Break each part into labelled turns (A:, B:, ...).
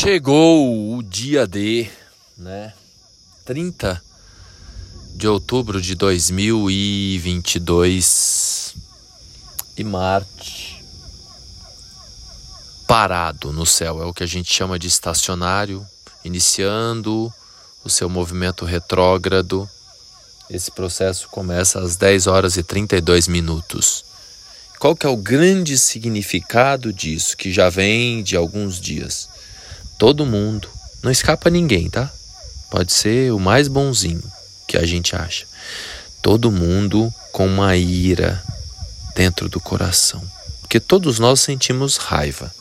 A: Chegou o dia D, né? 30 de outubro de 2022 e Marte parado no céu, é o que a gente chama de estacionário, iniciando o seu movimento retrógrado. Esse processo começa às 10 horas e 32 minutos. Qual que é o grande significado disso, que já vem de alguns dias? Todo mundo, não escapa ninguém, tá? Pode ser o mais bonzinho que a gente acha. Todo mundo com uma ira dentro do coração. Porque todos nós sentimos raiva.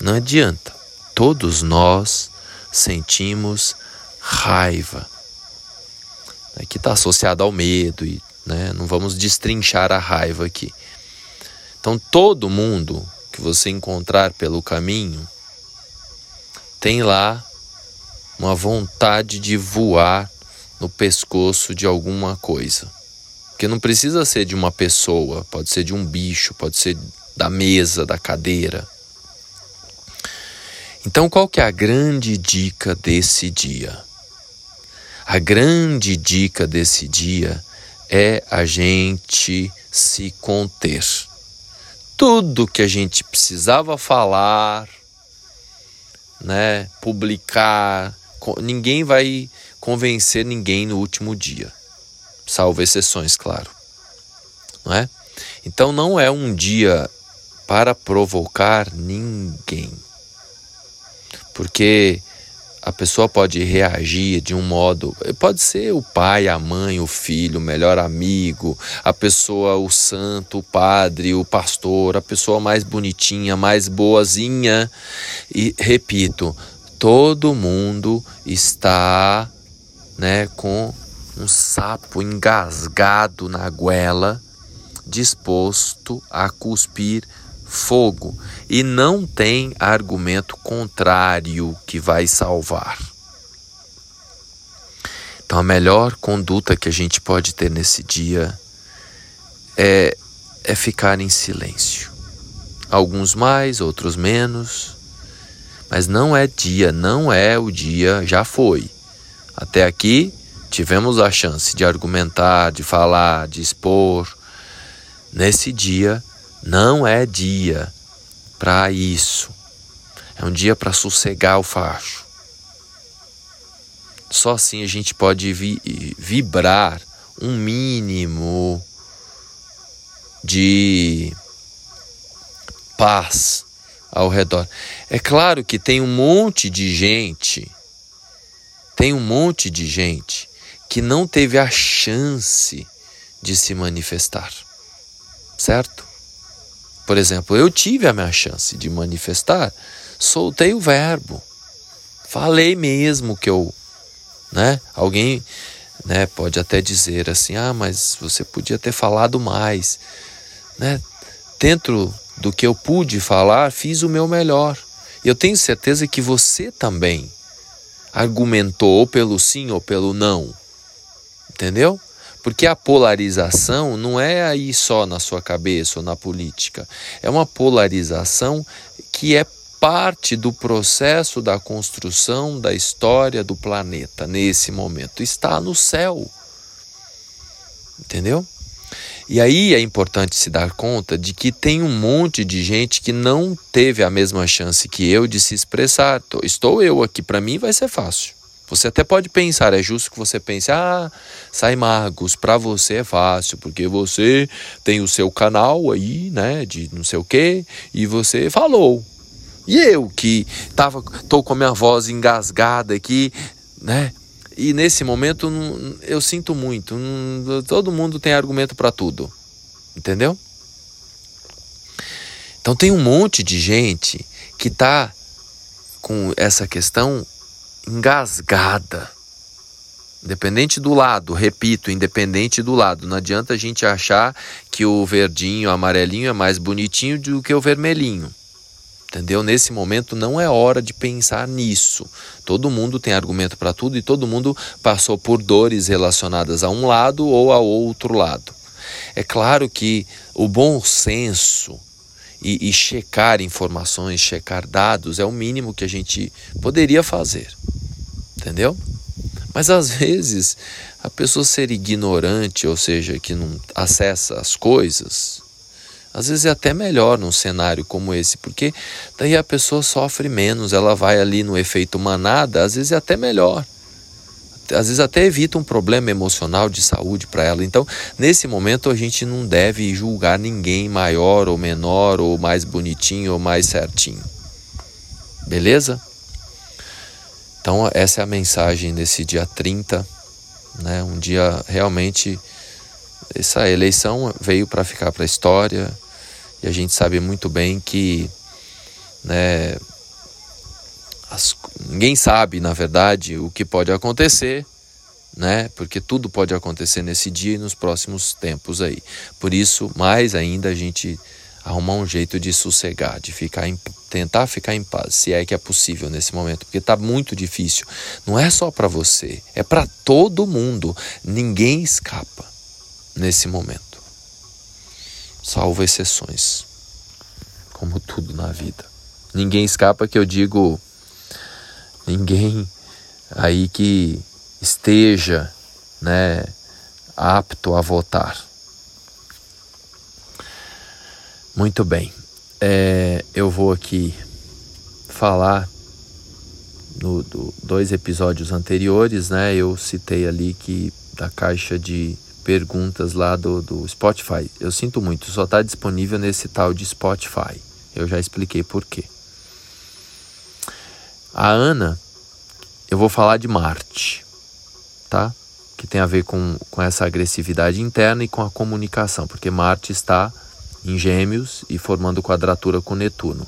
A: Não adianta. Todos nós sentimos raiva. Que está associado ao medo e né, não vamos destrinchar a raiva aqui. Então todo mundo que você encontrar pelo caminho tem lá uma vontade de voar no pescoço de alguma coisa. Que não precisa ser de uma pessoa, pode ser de um bicho, pode ser da mesa, da cadeira. Então, qual que é a grande dica desse dia? A grande dica desse dia é a gente se conter tudo que a gente precisava falar, né, publicar, ninguém vai convencer ninguém no último dia, salvo exceções, claro. Não é? Então não é um dia para provocar ninguém. Porque a pessoa pode reagir de um modo. Pode ser o pai, a mãe, o filho, o melhor amigo, a pessoa, o santo, o padre, o pastor, a pessoa mais bonitinha, mais boazinha. E repito, todo mundo está né, com um sapo engasgado na goela, disposto a cuspir fogo e não tem argumento contrário que vai salvar. Então, a melhor conduta que a gente pode ter nesse dia é, é ficar em silêncio. Alguns mais, outros menos, mas não é dia, não é o dia, já foi. Até aqui tivemos a chance de argumentar, de falar, de expor. Nesse dia não é dia para isso. É um dia para sossegar o facho. Só assim a gente pode vi vibrar um mínimo de paz ao redor. É claro que tem um monte de gente, tem um monte de gente que não teve a chance de se manifestar, certo? Por exemplo, eu tive a minha chance de manifestar, soltei o verbo, falei mesmo que eu, né? Alguém, né? Pode até dizer assim, ah, mas você podia ter falado mais, né? Dentro do que eu pude falar, fiz o meu melhor. Eu tenho certeza que você também argumentou ou pelo sim ou pelo não, entendeu? Porque a polarização não é aí só na sua cabeça ou na política. É uma polarização que é parte do processo da construção da história do planeta nesse momento. Está no céu. Entendeu? E aí é importante se dar conta de que tem um monte de gente que não teve a mesma chance que eu de se expressar. Estou eu aqui, para mim vai ser fácil. Você até pode pensar, é justo que você pense, ah, sai Marcos, para você é fácil, porque você tem o seu canal aí, né, de não sei o quê, e você falou. E eu que tava, tô com a minha voz engasgada aqui, né, e nesse momento eu sinto muito, todo mundo tem argumento para tudo, entendeu? Então tem um monte de gente que tá com essa questão engasgada. Independente do lado, repito, independente do lado. Não adianta a gente achar que o verdinho, o amarelinho é mais bonitinho do que o vermelhinho. Entendeu? Nesse momento não é hora de pensar nisso. Todo mundo tem argumento para tudo e todo mundo passou por dores relacionadas a um lado ou a outro lado. É claro que o bom senso e, e checar informações, checar dados é o mínimo que a gente poderia fazer. Entendeu? Mas às vezes a pessoa ser ignorante, ou seja, que não acessa as coisas, às vezes é até melhor num cenário como esse, porque daí a pessoa sofre menos, ela vai ali no efeito manada, às vezes é até melhor. Às vezes até evita um problema emocional de saúde para ela. Então, nesse momento, a gente não deve julgar ninguém maior ou menor, ou mais bonitinho ou mais certinho. Beleza? Então, essa é a mensagem desse dia 30, né? Um dia realmente essa eleição veio para ficar para a história e a gente sabe muito bem que, né, as, ninguém sabe, na verdade, o que pode acontecer, né? Porque tudo pode acontecer nesse dia e nos próximos tempos aí. Por isso, mais ainda a gente arrumar um jeito de sossegar, de ficar em, tentar ficar em paz, se é que é possível nesse momento, porque está muito difícil. Não é só para você, é para todo mundo. Ninguém escapa nesse momento, salvo exceções, como tudo na vida. Ninguém escapa que eu digo, ninguém aí que esteja, né, apto a votar Muito bem. É, eu vou aqui falar no do, dois episódios anteriores, né? Eu citei ali que da caixa de perguntas lá do, do Spotify. Eu sinto muito, só está disponível nesse tal de Spotify. Eu já expliquei por quê. A Ana, eu vou falar de Marte, tá? Que tem a ver com, com essa agressividade interna e com a comunicação, porque Marte está em Gêmeos e formando quadratura com Netuno.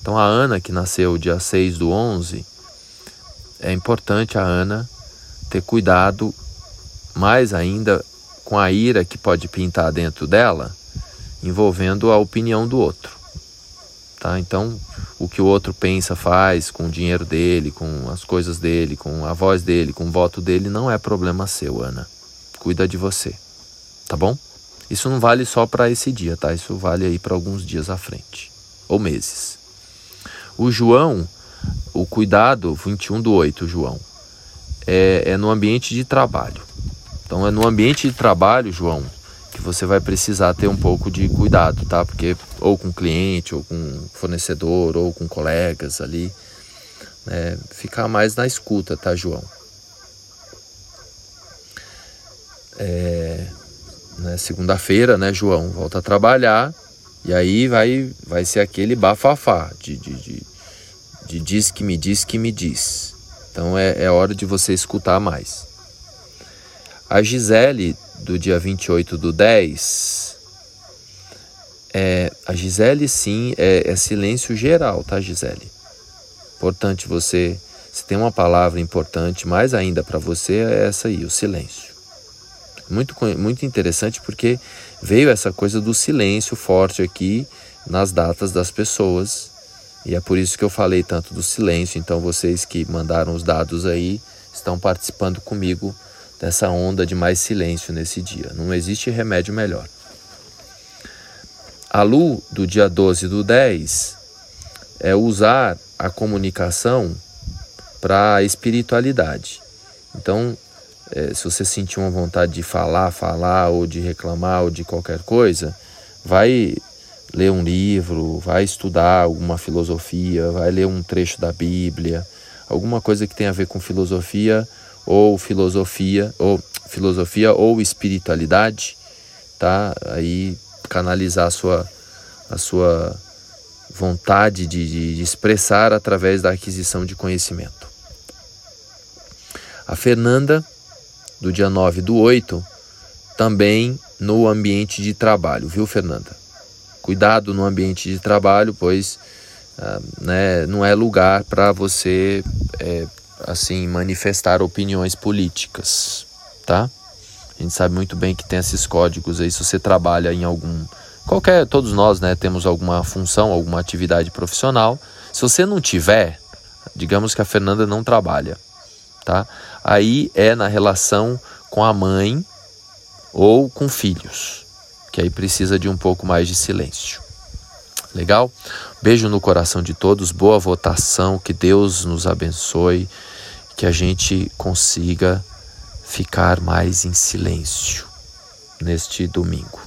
A: Então a Ana, que nasceu dia 6 do 11, é importante a Ana ter cuidado mais ainda com a ira que pode pintar dentro dela, envolvendo a opinião do outro. Tá? Então, o que o outro pensa, faz com o dinheiro dele, com as coisas dele, com a voz dele, com o voto dele, não é problema seu, Ana. Cuida de você. Tá bom? Isso não vale só para esse dia, tá? Isso vale aí para alguns dias à frente ou meses. O João, o cuidado, 21 do 8, João, é, é no ambiente de trabalho. Então é no ambiente de trabalho, João, que você vai precisar ter um pouco de cuidado, tá? Porque ou com cliente, ou com fornecedor, ou com colegas ali, né? ficar mais na escuta, tá, João? É, né? Segunda-feira, né, João? Volta a trabalhar e aí vai, vai ser aquele bafafá de, de, de, de diz que me diz que me diz. Então é, é hora de você escutar mais. A Gisele, do dia 28 do 10, é, a Gisele sim é, é silêncio geral, tá, Gisele? Importante você, se tem uma palavra importante, mais ainda para você, é essa aí, o silêncio. Muito, muito interessante porque veio essa coisa do silêncio forte aqui nas datas das pessoas. E é por isso que eu falei tanto do silêncio. Então, vocês que mandaram os dados aí estão participando comigo dessa onda de mais silêncio nesse dia. Não existe remédio melhor. A Lu, do dia 12 do 10, é usar a comunicação para a espiritualidade. Então, é, se você sentir uma vontade de falar, falar, ou de reclamar, ou de qualquer coisa, vai ler um livro, vai estudar alguma filosofia, vai ler um trecho da Bíblia, alguma coisa que tenha a ver com filosofia ou filosofia ou filosofia ou espiritualidade, tá? Aí canalizar a sua a sua vontade de, de, expressar através da aquisição de conhecimento. A Fernanda do dia 9 do 8, também no ambiente de trabalho, viu, Fernanda? Cuidado no ambiente de trabalho, pois ah, né, não é lugar para você é, assim manifestar opiniões políticas, tá? A gente sabe muito bem que tem esses códigos aí. Se você trabalha em algum qualquer, todos nós, né, temos alguma função, alguma atividade profissional. Se você não tiver, digamos que a Fernanda não trabalha, tá? Aí é na relação com a mãe ou com filhos, que aí precisa de um pouco mais de silêncio. Legal? Beijo no coração de todos, boa votação, que Deus nos abençoe, que a gente consiga ficar mais em silêncio neste domingo.